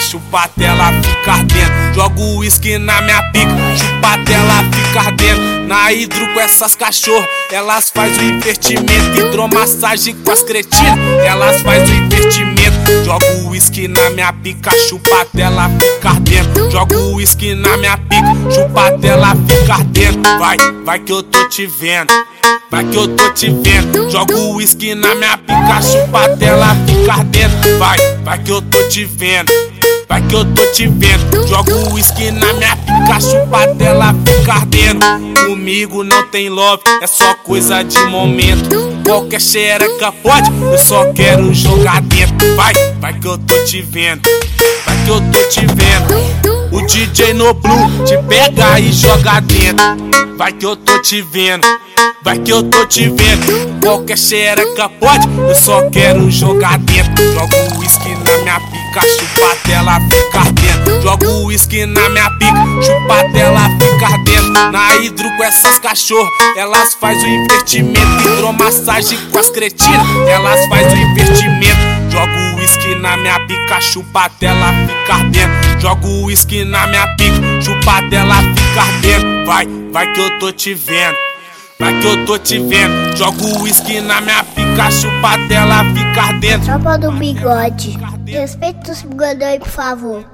chupa dela fica dentro. Jogo uísque na minha pica, chupa dela fica dentro. Na hidro com essas cachorras, elas faz o investimento. Hidromassagem com as cretinas, elas faz o investimento. Jogo uísque na minha pica, chupa dela fica dentro. Jogo uísque na minha pica, chupa dela fica dentro. Vai, vai que eu tô te vendo. Vai que eu tô te vendo. Jogo uísque na minha pica, chupa dela fica dentro. Vai, vai que eu tô te vendo. Vai que eu tô te vendo. Jogo uísque na minha pica, chupa dela fica ardendo. Comigo não tem love, é só coisa de momento. Qualquer xereca pode, eu só quero jogar dentro. Vai, vai que eu tô te vendo. Vai que eu tô te vendo. O DJ no Blue te pega e joga dentro. Vai que eu tô te vendo. Vai que eu tô te vendo. Qualquer xereca pode, eu só quero jogar dentro. Jogo uísque na minha pica, chupa dela ficar dentro. Jogo uísque na minha pica, chupa dela ficar dentro. Na hidro com essas cachorras, elas faz o investimento. Hidromassagem com as cretinas, elas faz o investimento. Jogo uísque na minha pica, chupa dela ficar dentro. Jogo uísque na minha pica, chupa dela ficar dentro. Vai, vai que eu tô te vendo. Vai que eu tô te vendo. Jogo uísque na minha pica, chupa dela ficar dentro. Tropa do bigode. Respeita os bigodões, por favor.